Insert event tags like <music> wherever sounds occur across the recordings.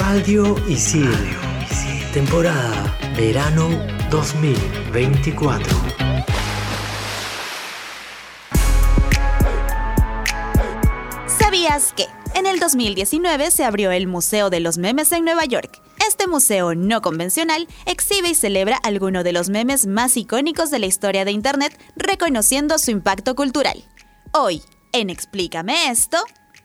Radio Isil. Temporada Verano 2024. ¿Sabías que? En el 2019 se abrió el Museo de los Memes en Nueva York. Este museo no convencional exhibe y celebra algunos de los memes más icónicos de la historia de Internet, reconociendo su impacto cultural. Hoy, en Explícame esto,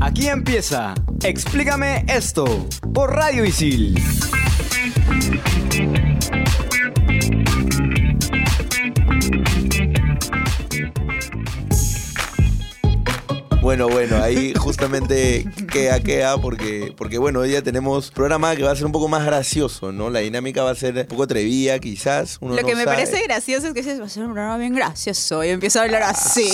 Aquí empieza. Explícame esto por Radio Isil. Bueno, bueno, ahí justamente queda, queda, porque, porque bueno, hoy ya tenemos programa que va a ser un poco más gracioso, ¿no? La dinámica va a ser un poco atrevida, quizás. Uno Lo que no me sabe. parece gracioso es que dices, va a ser un programa bien gracioso y empiezo a hablar así.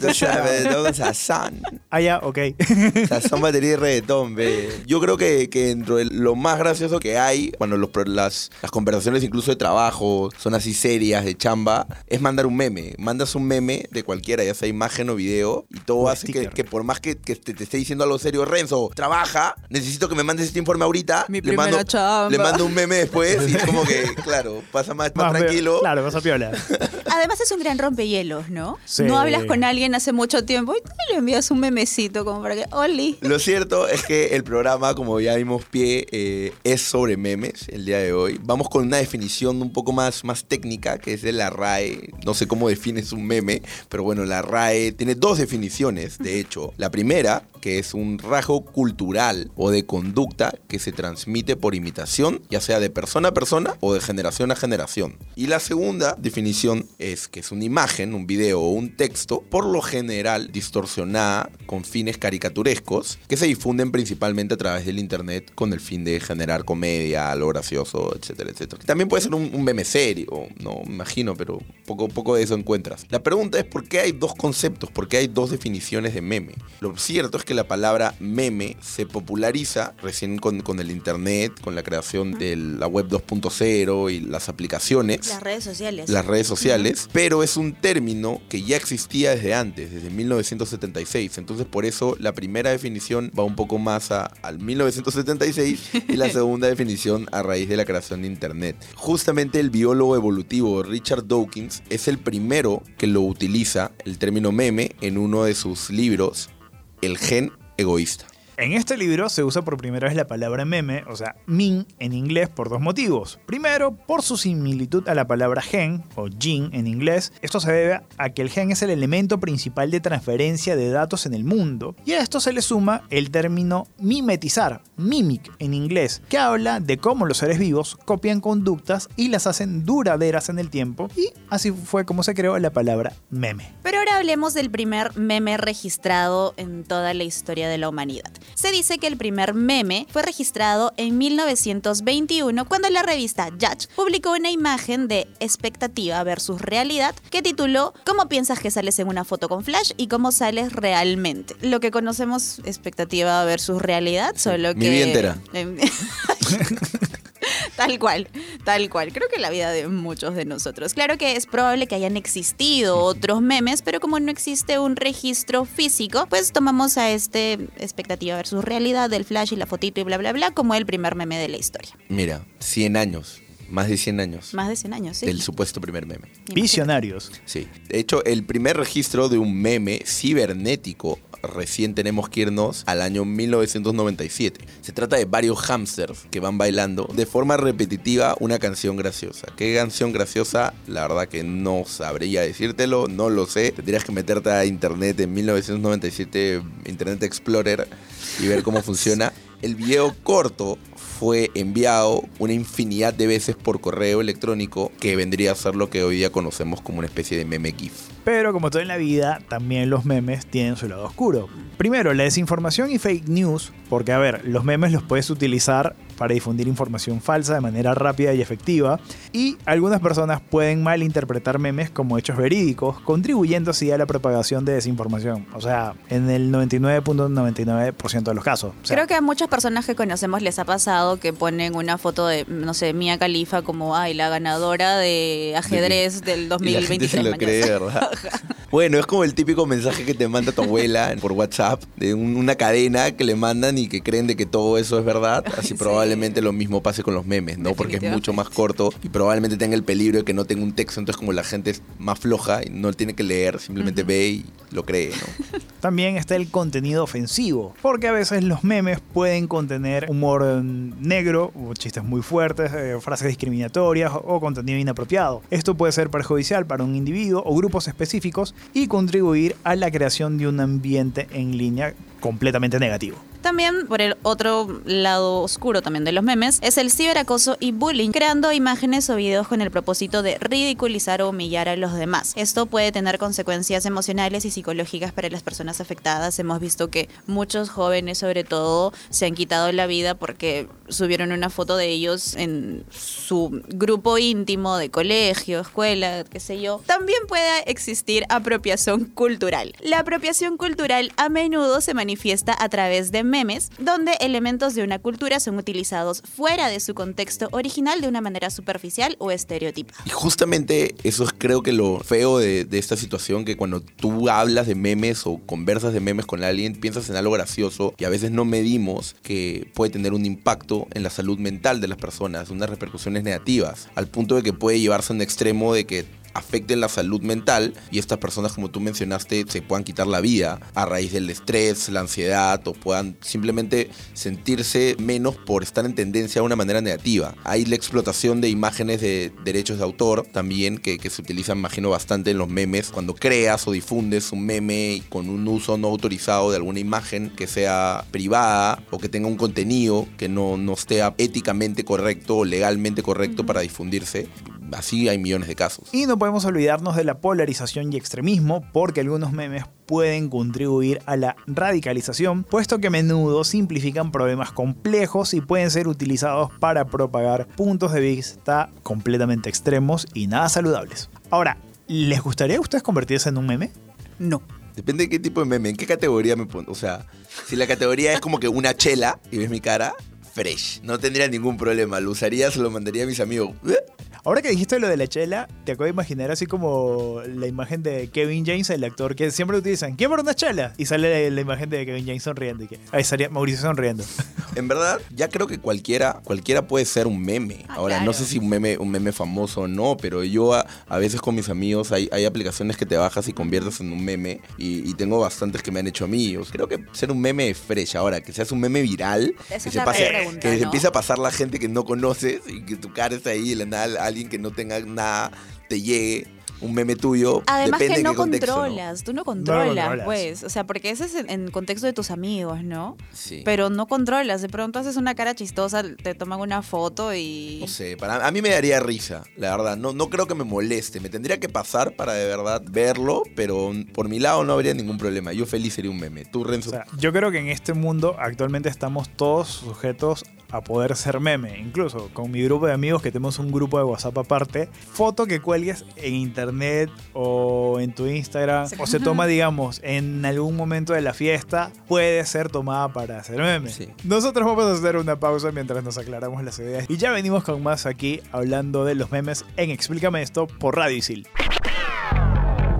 Tú sabes, <laughs> todo sazón. Ah, ya, ok. <laughs> Sazón, batería y reggaetón, ve. Yo creo que, que dentro de lo más gracioso que hay, cuando los, las, las conversaciones incluso de trabajo son así serias, de chamba, es mandar un meme. Mandas un meme de cualquiera, ya sea imagen o video, y todo O hace que, que por más que, que te, te esté diciendo algo serio, Renzo, trabaja, necesito que me mandes este informe ahorita. Mi le mando, chamba. Le mando un meme después y es como que, <laughs> claro, pasa más, más Más tranquilo. Claro, vas a piola. <laughs> Además es un gran rompehielos, ¿no? Sí. No hablas con alguien hace mucho tiempo y tú le envías un memecito como para que, Oli. Lo cierto es que el programa, como ya dimos pie, eh, es sobre memes el día de hoy. Vamos con una definición un poco más, más técnica, que es de la RAE. No sé cómo defines un meme, pero bueno, la RAE tiene dos definiciones, de hecho. La primera, que es un rasgo cultural o de conducta que se transmite por imitación, ya sea de persona a persona o de generación a generación. Y la segunda definición es que es una imagen, un video o un texto, por lo general distorsionada con fines caricaturescos, que se difunden principalmente a través del internet con el fin de generar comedia, lo gracioso, etcétera, etcétera. También puede ser un, un meme serio, no me imagino, pero poco, poco de eso encuentras. La pregunta es por qué hay dos conceptos, por qué hay dos definiciones de meme. Lo cierto es que la palabra meme se populariza recién con, con el internet, con la creación de la web 2.0 y las aplicaciones Las redes sociales. las redes sociales, pero es un término que ya existía desde antes, desde 1976. Entonces, por eso la primera definición va un poco más a- al 1976 y la segunda definición a raíz de la creación de Internet. Justamente el biólogo evolutivo Richard Dawkins es el primero que lo utiliza, el término meme, en uno de sus libros, El gen egoísta. En este libro se usa por primera vez la palabra meme, o sea, meme en inglés, por dos motivos. Primero, por su similitud a la palabra gen, o gene en inglés. Esto se debe a que el gen es el elemento principal de transferencia de datos en el mundo. Y a esto se le suma el término mimetizar, mimic en inglés, que habla de cómo los seres vivos copian conductas y las hacen duraderas en el tiempo. Y así fue como se creó la palabra meme. Pero ahora hablemos del primer meme registrado en toda la historia de la humanidad. Se dice que el primer meme fue registrado en 1921 cuando la revista Judge publicó una imagen de expectativa versus realidad que tituló ¿Cómo piensas que sales en una foto con flash y cómo sales realmente? Lo que conocemos expectativa versus realidad, solo Mi que... vida entera. <laughs> Tal cual, tal cual. Creo que la vida de muchos de nosotros. Claro que es probable que hayan existido otros memes, pero como no existe un registro físico, pues tomamos a este expectativa versus realidad del flash y la fotito y bla bla bla como el primer meme de la historia. Mira, 100 años, más de 100 años Más de 100 años, sí. del supuesto primer meme. Visionarios. Sí. De hecho, el primer registro de un meme cibernético recién tenemos que irnos al año 1997. Se trata de varios hamsters que van bailando de forma repetitiva una canción graciosa. ¿Qué canción graciosa? La verdad que no sabría decírtelo, no lo sé. Tendrías que meterte a internet en 1997, Internet Explorer, y ver cómo funciona. <laughs> El video corto fue enviado una infinidad de veces por correo electrónico que vendría a ser lo que hoy día conocemos como una especie de meme GIF. Pero como todo en la vida, también los memes tienen su lado oscuro. Primero, la desinformación y fake news, porque a ver, los memes los puedes utilizar para difundir información falsa de manera rápida y efectiva. Y algunas personas pueden malinterpretar memes como hechos verídicos, contribuyendo así a la propagación de desinformación. O sea, en el 99.99% de los casos. O sea, Creo que a muchas personas que conocemos les ha pasado que ponen una foto de, no sé, Mia Khalifa como, ay, la ganadora de ajedrez del Y la gente 2023. se lo cree, ¿verdad? <laughs> <laughs> Bueno, es como el típico mensaje que te manda tu abuela <laughs> por WhatsApp de un- una cadena que le mandan y que creen de que todo eso es verdad. <laughs> Así probablemente lo mismo pase con los memes, ¿no? Porque es mucho más corto y probablemente tenga el peligro de que no tenga un texto. Entonces, como la gente es más floja y no tiene que leer, simplemente ve y lo cree, ¿no? <laughs> También está el contenido ofensivo, porque a veces los memes pueden contener humor negro, o chistes muy fuertes, eh, frases discriminatorias o contenido inapropiado. Esto puede ser perjudicial para un individuo o grupos específicos y contribuir a la creación de un ambiente en línea completamente negativo. También, por el otro lado oscuro también de los memes, es el ciberacoso y bullying, creando imágenes o videos con el propósito de ridiculizar o humillar a los demás. Esto puede tener consecuencias emocionales y psicológicas para las personas afectadas. Hemos visto que muchos jóvenes, sobre todo, se han quitado la vida porque subieron una foto de ellos en su grupo íntimo de colegio, escuela, qué sé yo. También puede existir apropiación cultural. La apropiación cultural a menudo se manifiesta a través de memes, donde elementos de una cultura son utilizados fuera de su contexto original de una manera superficial o estereotipada. Y justamente eso es creo que lo feo de, de esta situación, que cuando tú hablas de memes o conversas de memes con alguien, piensas en algo gracioso y a veces no medimos que puede tener un impacto en la salud mental de las personas, unas repercusiones negativas, al punto de que puede llevarse a un extremo de que afecten la salud mental y estas personas, como tú mencionaste, se puedan quitar la vida a raíz del estrés, la ansiedad o puedan simplemente sentirse menos por estar en tendencia de una manera negativa. Hay la explotación de imágenes de derechos de autor también que, que se utilizan, imagino, bastante en los memes. Cuando creas o difundes un meme con un uso no autorizado de alguna imagen que sea privada o que tenga un contenido que no, no esté éticamente correcto o legalmente correcto para difundirse, así hay millones de casos. Y no podemos olvidarnos de la polarización y extremismo, porque algunos memes pueden contribuir a la radicalización, puesto que a menudo simplifican problemas complejos y pueden ser utilizados para propagar puntos de vista completamente extremos y nada saludables. Ahora, ¿les gustaría a ustedes convertirse en un meme? No. Depende de qué tipo de meme, en qué categoría me pongo. O sea, si la categoría es como que una chela y ves mi cara, fresh. No tendría ningún problema. Lo usaría, se lo mandaría a mis amigos. Ahora que dijiste lo de la chela, te acabo de imaginar así como la imagen de Kevin James, el actor que siempre utilizan. ¿Quién por una chela? Y sale la, la imagen de Kevin James sonriendo. Y que, ahí estaría Mauricio sonriendo. <laughs> En verdad, ya creo que cualquiera, cualquiera puede ser un meme. Ah, Ahora, claro. no sé si un meme, un meme famoso o no, pero yo a, a veces con mis amigos hay, hay aplicaciones que te bajas y conviertes en un meme. Y, y tengo bastantes que me han hecho amigos. Creo que ser un meme es fresh. Ahora, que seas un meme viral, Esa que se pase, pregunta, que se ¿no? empiece a pasar la gente que no conoces y que tu cara está ahí y la nada alguien que no tenga nada te llegue. Un meme tuyo. Además depende que de no qué contexto, ¿no? controlas, tú no controlas, controlas. pues. O sea, porque ese es en, en contexto de tus amigos, ¿no? Sí. Pero no controlas. De pronto haces una cara chistosa, te toman una foto y. No sé, para, a mí me daría risa, la verdad. No, no creo que me moleste. Me tendría que pasar para de verdad verlo, pero por mi lado no habría ningún problema. Yo feliz sería un meme. Tú, Renzo. O sea, yo creo que en este mundo actualmente estamos todos sujetos a poder ser meme. Incluso con mi grupo de amigos que tenemos un grupo de WhatsApp aparte, foto que cuelgues en internet o en tu Instagram o se toma, digamos, en algún momento de la fiesta, puede ser tomada para hacer meme. Sí. Nosotros vamos a hacer una pausa mientras nos aclaramos las ideas y ya venimos con más aquí hablando de los memes en Explícame esto por Radio Isil.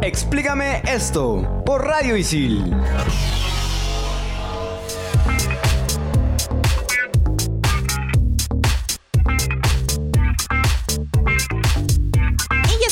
Explícame esto por Radio Isil.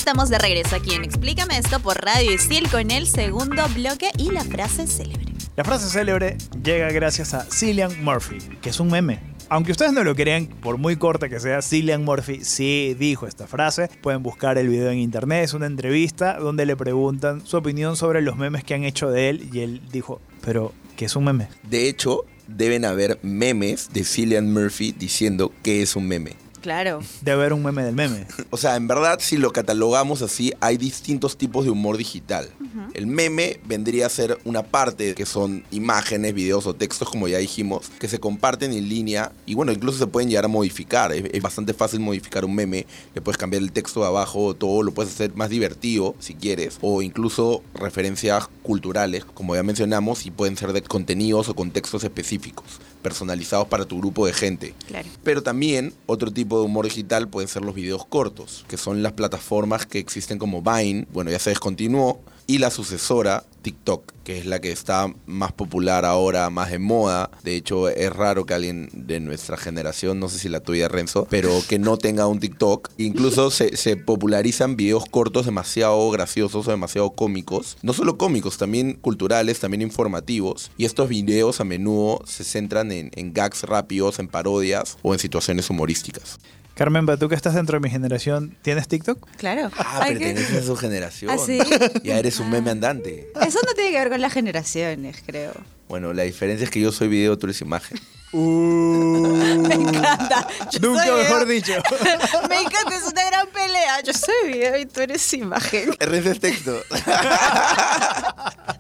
Estamos de regreso aquí en Explícame esto por Radio Isil con el segundo bloque y la frase célebre. La frase célebre llega gracias a Cillian Murphy, que es un meme. Aunque ustedes no lo crean, por muy corta que sea, Cillian Murphy sí dijo esta frase. Pueden buscar el video en internet, es una entrevista donde le preguntan su opinión sobre los memes que han hecho de él y él dijo, pero, ¿qué es un meme? De hecho, deben haber memes de Cillian Murphy diciendo que es un meme. Claro. de haber un meme del meme. <laughs> O sea, en verdad, si lo catalogamos así, hay distintos tipos de humor digital. El meme vendría a ser una parte que son imágenes, videos o textos, como ya dijimos, que se comparten en línea y bueno, incluso se pueden llegar a modificar. Es, es bastante fácil modificar un meme. Le puedes cambiar el texto de abajo, todo lo puedes hacer más divertido si quieres, o incluso referencias culturales, como ya mencionamos, y pueden ser de contenidos o contextos específicos, personalizados para tu grupo de gente. Claro. Pero también otro tipo de humor digital pueden ser los videos cortos, que son las plataformas que existen como Vine, bueno, ya se descontinuó, y la sucesora TikTok, que es la que está más popular ahora, más de moda. De hecho, es raro que alguien de nuestra generación, no sé si la tuya, Renzo, pero que no tenga un TikTok. Incluso <laughs> se, se popularizan videos cortos demasiado graciosos o demasiado cómicos. No solo cómicos, también culturales, también informativos. Y estos videos a menudo se centran en, en gags rápidos, en parodias o en situaciones humorísticas. Carmen, tú que estás dentro de mi generación, ¿tienes TikTok? Claro. Ah, que- perteneces a su generación. ¿Ah, sí? Ya eres un meme andante. Eso no tiene que ver con las generaciones, creo. Bueno, la diferencia es que yo soy video, tú eres imagen. <laughs> Me encanta. Yo Nunca soy mejor video. dicho. <laughs> Me encanta, es una gran pelea. Yo soy video y tú eres imagen. Renzo es texto. <laughs>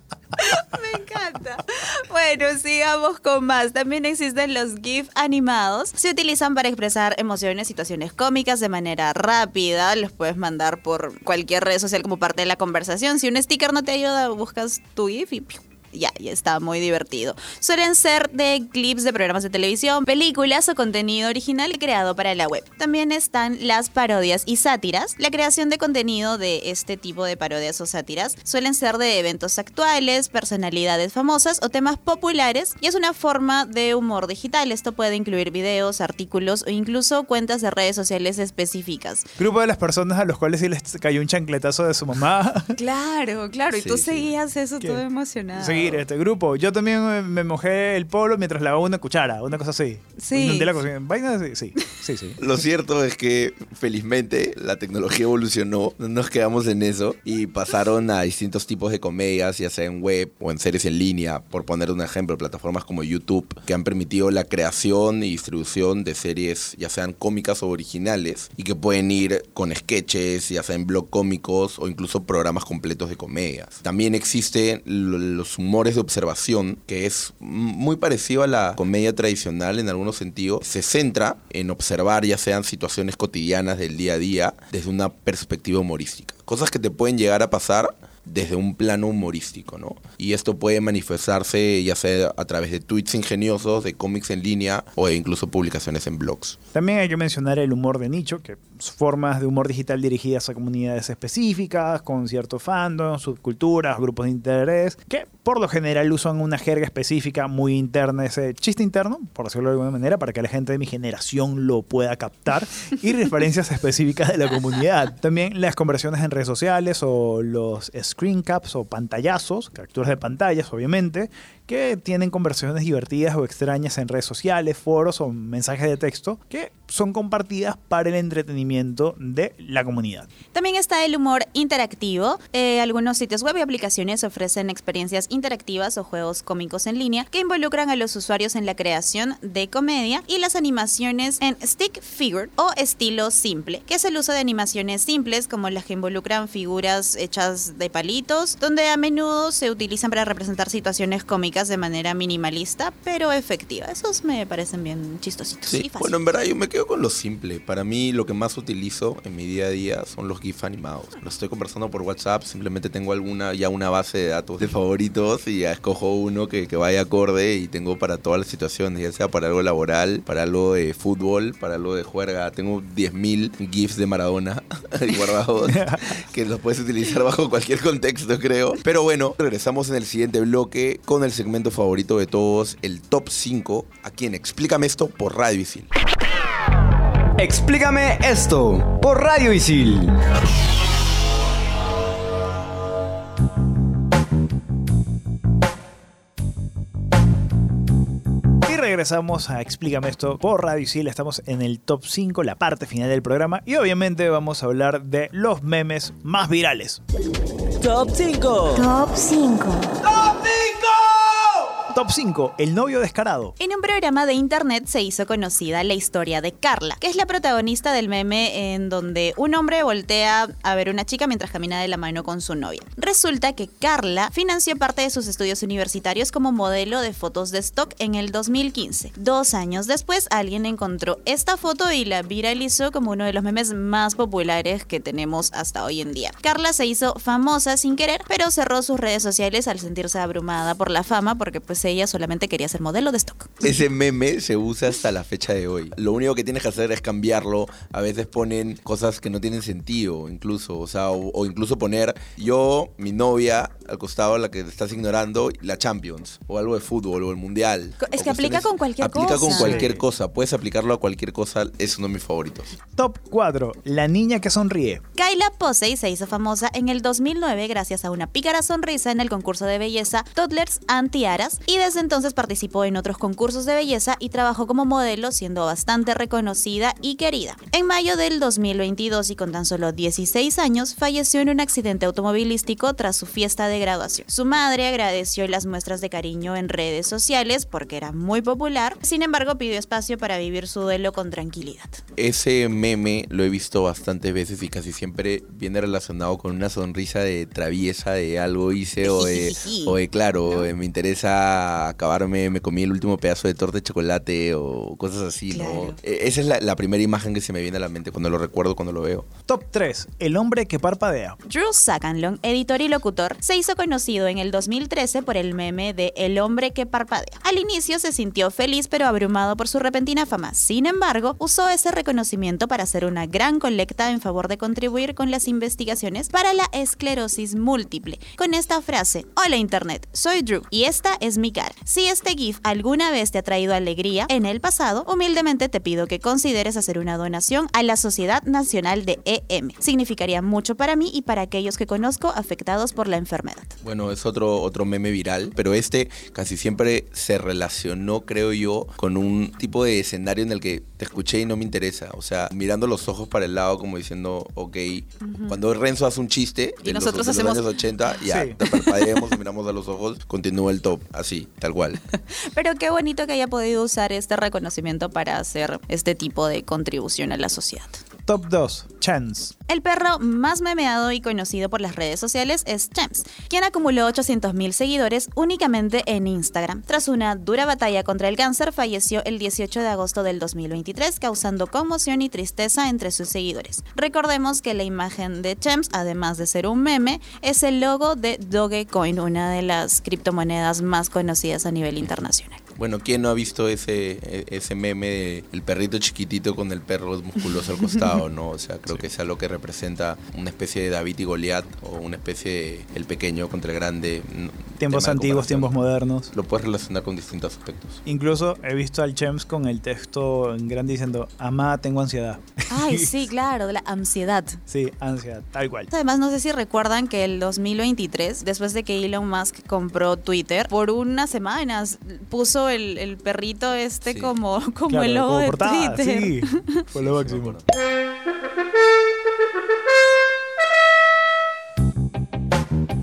Encanta. Bueno, sigamos con más. También existen los GIF animados. Se utilizan para expresar emociones, situaciones cómicas de manera rápida. Los puedes mandar por cualquier red social como parte de la conversación. Si un sticker no te ayuda, buscas tu GIF y ¡piu! Ya, ya está muy divertido. Suelen ser de clips de programas de televisión, películas o contenido original creado para la web. También están las parodias y sátiras. La creación de contenido de este tipo de parodias o sátiras suelen ser de eventos actuales, personalidades famosas o temas populares y es una forma de humor digital. Esto puede incluir videos, artículos o incluso cuentas de redes sociales específicas. Grupo de las personas a los cuales sí les cayó un chancletazo de su mamá. <laughs> Claro, claro. Y tú sí. seguías eso ¿Qué? todo emocionado. Seguir este grupo. Yo también me, me mojé el polo mientras lavaba una cuchara, una cosa así. Sí. Inundé la cocina. Vaina así, sí, sí, sí. <laughs> Lo cierto es que felizmente la tecnología evolucionó, no nos quedamos en eso y pasaron a distintos tipos de comedias, ya sea en web o en series en línea, por poner un ejemplo, plataformas como YouTube, que han permitido la creación y distribución de series, ya sean cómicas o originales, y que pueden ir con sketches, ya sea en blog cómicos o incluso programas completos de comedias. También existen lo- los humores de observación, que es muy parecido a la comedia tradicional en algunos sentidos. Se centra en observar ya sean situaciones cotidianas del día a día desde una perspectiva humorística. Cosas que te pueden llegar a pasar desde un plano humorístico, ¿no? Y esto puede manifestarse ya sea a través de tweets ingeniosos, de cómics en línea o incluso publicaciones en blogs. También hay que mencionar el humor de nicho, que son formas de humor digital dirigidas a comunidades específicas, con cierto fandom, subculturas, grupos de interés, que por lo general usan una jerga específica muy interna, ese chiste interno, por decirlo de alguna manera, para que la gente de mi generación lo pueda captar, y referencias <laughs> específicas de la comunidad. También las conversiones en redes sociales o los screen caps o pantallazos, capturas de pantallas, obviamente, que tienen conversaciones divertidas o extrañas en redes sociales, foros o mensajes de texto que son compartidas para el entretenimiento de la comunidad. También está el humor interactivo. Eh, algunos sitios web y aplicaciones ofrecen experiencias interactivas o juegos cómicos en línea que involucran a los usuarios en la creación de comedia y las animaciones en stick figure o estilo simple, que es el uso de animaciones simples como las que involucran figuras hechas de palitos, donde a menudo se utilizan para representar situaciones cómicas de manera minimalista, pero efectiva. Esos me parecen bien chistositos. y Sí, fáciles. bueno, en verdad yo me quedo con lo simple. Para mí lo que más utilizo en mi día a día son los GIF animados. Lo estoy conversando por WhatsApp, simplemente tengo alguna ya una base de datos de favoritos y ya escojo uno que, que vaya acorde y tengo para todas las situaciones, ya sea para algo laboral, para algo de fútbol, para algo de juerga. Tengo 10.000 GIFs de Maradona <laughs> guardados <laughs> que los puedes utilizar bajo cualquier contexto, creo. Pero bueno, regresamos en el siguiente bloque con el segmento favorito de todos, el top 5. Aquí en Explícame esto por Radio Isil. Explícame esto por Radio Isil. Regresamos a Explícame esto por Radio Isil. Estamos en el top 5, la parte final del programa. Y obviamente vamos a hablar de los memes más virales. Top 5. Top 5. Top 5. El novio descarado. En un programa de internet se hizo conocida la historia de Carla, que es la protagonista del meme en donde un hombre voltea a ver una chica mientras camina de la mano con su novia. Resulta que Carla financió parte de sus estudios universitarios como modelo de fotos de stock en el 2015. Dos años después, alguien encontró esta foto y la viralizó como uno de los memes más populares que tenemos hasta hoy en día. Carla se hizo famosa sin querer, pero cerró sus redes sociales al sentirse abrumada por la fama porque pues ella solamente quería ser modelo de stock. Ese meme se usa hasta la fecha de hoy. Lo único que tienes que hacer es cambiarlo. A veces ponen cosas que no tienen sentido, incluso. O sea, o, o incluso poner yo, mi novia, al costado, la que estás ignorando, la Champions. O algo de fútbol, o el Mundial. Es que aplica con cualquier Aplica con cosa. cualquier Sí. cosa. Puedes aplicarlo a cualquier cosa. Es uno de mis favoritos. Top 4. La niña que sonríe. Kyla Posey se hizo famosa en el 2009 gracias a una pícara sonrisa en el concurso de belleza Toddlers and Tiaras y desde entonces participó en otros concursos de belleza y trabajó como modelo siendo bastante reconocida y querida. En mayo del 2022 y con tan solo 16 años falleció en un accidente automovilístico tras su fiesta de graduación. Su madre agradeció las muestras de cariño en redes sociales porque era muy popular, sin embargo pidió espacio para vivir su duelo con tranquilidad. Ese meme lo he visto bastantes veces y casi siempre viene relacionado con una sonrisa de traviesa de algo hice o de, <laughs> o de claro, me interesa acabarme, me comí el último pedazo de torta de chocolate o cosas así, ¿no? Claro. E- Esa es la, la primera imagen que se me viene a la mente cuando lo recuerdo, cuando lo veo. Top 3. El hombre que parpadea. Drew Sacanlon, editor y locutor, se hizo conocido en el 2013 por el meme de El hombre que parpadea. Al inicio se sintió feliz pero abrumado por su repentina fama. Sin embargo, usó ese reconocimiento para hacer una gran colecta en favor de contribuir con las investigaciones para la esclerosis múltiple. Con esta frase, Hola Internet, soy Drew y esta es mi Si este GIF alguna vez te ha traído alegría en el pasado, humildemente te pido que consideres hacer una donación a la Sociedad Nacional de EM. Significaría mucho para mí y para aquellos que conozco afectados por la enfermedad. Bueno, es otro, otro meme viral, pero este casi siempre se relacionó, creo yo, con un tipo de escenario en el que te escuché y no me interesa. O sea, mirando los ojos para el lado como diciendo, ok, cuando Renzo hace un chiste Y los- nosotros de los, hacemos- años 80, <laughs> ya, Sí. te miramos a los ojos, continúa el top, así, tal cual. <laughs> Pero qué bonito que haya podido usar este reconocimiento para hacer este tipo de contribución a la sociedad. Top 2. Chance. El perro más memeado y conocido por las redes sociales es Chems, quien acumuló 800.000 seguidores únicamente en Instagram. Tras una dura batalla contra el cáncer, falleció el 18 de agosto del 2023, causando conmoción y tristeza entre sus seguidores. Recordemos que la imagen de Chems, además de ser un meme, es el logo de Dogecoin, una de las criptomonedas más conocidas a nivel internacional. Bueno, ¿quién no ha visto ese, e- ese meme de el perrito chiquitito con el perro musculoso al costado, no? O sea, creo que es algo que representa una especie de David y Goliat o una especie de el pequeño contra el grande. Tiempos antiguos, tiempos modernos. Lo puedes relacionar con distintos aspectos. Incluso he visto al Chems con el texto en grande diciendo, Amá, tengo ansiedad. Ay, <laughs> sí, claro, de la ansiedad. Sí, ansiedad, tal cual. Además, no sé si recuerdan que el 2023, después de que Elon Musk compró Twitter, por unas semanas puso el, el perrito este Sí. como, <laughs> como Claro, el logo como de portada, Twitter. Sí, <laughs> fue lo máximo.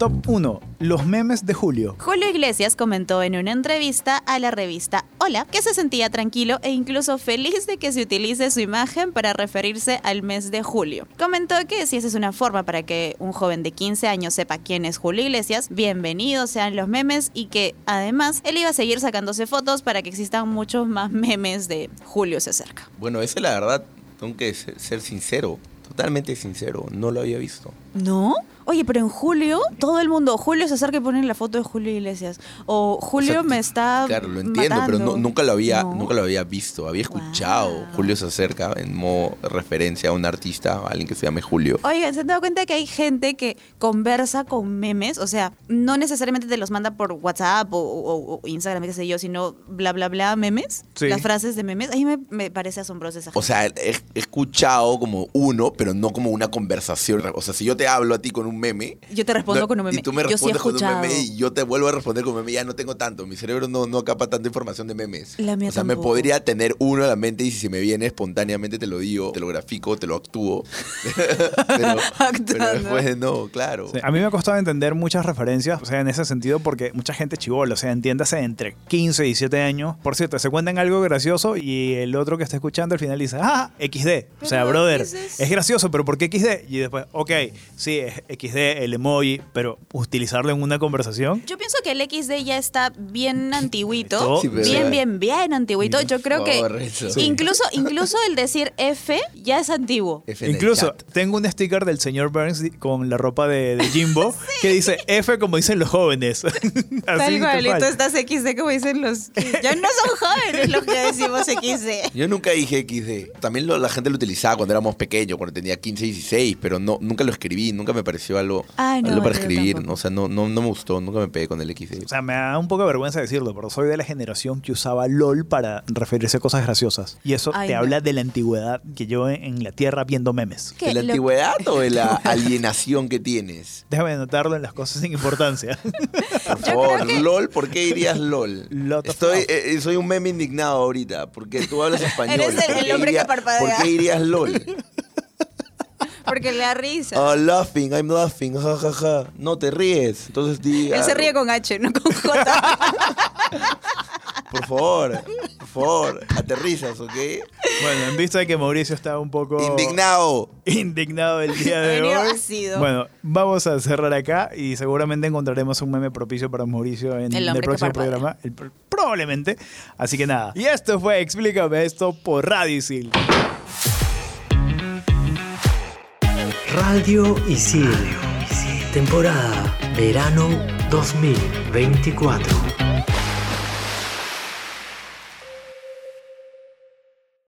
Top 1. Los memes de Julio. Julio Iglesias comentó en una entrevista a la revista Hola que se sentía tranquilo e incluso feliz de que se utilice su imagen para referirse al mes de julio. Comentó que si esa es una forma para que un joven de 15 años sepa quién es Julio Iglesias, bienvenidos sean los memes y que además él iba a seguir sacándose fotos para que existan muchos más <laughs> memes de Julio se acerca. Bueno, ese la verdad, tengo que ser, ser sincero, totalmente sincero, no lo había visto. ¿No? Oye, pero en julio, todo el mundo, Julio se acerca y pone la foto de Julio Iglesias. O Julio O sea, me está. Claro, lo entiendo, pero matando. no- nunca lo había, No. nunca lo había visto. Había escuchado Wow. Julio se acerca en modo referencia a un artista, a alguien que se llame Julio. Oigan, ¿se han dado cuenta que hay gente que conversa con memes? O sea, no necesariamente te los manda por WhatsApp o, o- o Instagram, qué sé yo, sino bla, bla, bla, memes. Sí. Las frases de memes. A mí me, me parece asombroso esa O sea, he, he escuchado como uno, pero no como una conversación. O sea, si yo te te hablo a ti con un meme. Yo te respondo no, con un meme. Y tú me Yo sí he respondes con un meme y yo te vuelvo a responder con un meme. Ya no tengo tanto. Mi cerebro no, no capa tanta información de memes. La mía o sea, me podría tener uno a la mente y si se me viene espontáneamente te lo digo, te lo grafico, te lo actúo. <laughs> pero, pero después no, claro. Sí, A mí me ha costado entender muchas referencias, o sea, en ese sentido, porque mucha gente chivola, o sea, entiéndase entre 15 y 17 años. Por cierto, se cuentan algo gracioso y el otro que está escuchando al final dice, ah, XD. O sea, brother, es gracioso, pero ¿por qué XD? Y después, ok, sí, es XD, el emoji, pero utilizarlo en una conversación. Yo pienso que el XD ya está bien <laughs> antiguito. Sí, pero- bien, bien, bien antiguito. Yo creo que incluso, incluso el decir F ya es antiguo. F Incluso tengo un sticker del señor Burns con la ropa de, de Jimbo <laughs> que dice F como dicen los jóvenes. <laughs> Así, Tal cual, y tú estás XD como dicen los... Ya no son jóvenes los que decimos XD. Yo nunca dije XD. También lo- la gente lo utilizaba cuando éramos pequeños, cuando tenía 15, 16, pero no, nunca lo escribí, nunca me pareció algo, Ay, no, algo para escribir. tampoco. O sea, no, no, no me gustó, nunca me pegué con el XD. O sea, me da un poco de vergüenza decirlo, pero soy de la generación que usaba LOL para referirse a cosas graciosas. Y eso Ay, te no. habla de la antigüedad que yo en, la tierra viendo memes. ¿Qué? ¿De la antigüedad o de la <laughs> alienación que tienes? Déjame anotarlo en las cosas sin importancia. <laughs> Por favor, LOL, ¿por qué dirías LOL? Lot Estoy, love. eh, soy un meme indignado ahorita, porque tú hablas <laughs> español. Eres el- ¿Por el qué hombre que parpadea. ¿Por qué dirías LOL? Porque le da risa. Oh, laughing, I'm laughing, ja, ja, ja. No te ríes, entonces di Él se ríe con H, no con J. <laughs> Por favor, por favor, aterrizas, ¿ok? bueno, en vista de que Mauricio está un poco Indignado. indignado el día de Venido hoy. ácido. Bueno, vamos a cerrar acá y seguramente encontraremos un meme propicio para Mauricio en El próximo programa. El probablemente. Así que nada. Y esto fue Explícame esto por Radio Isil. Radio Isil. Temporada Verano 2024.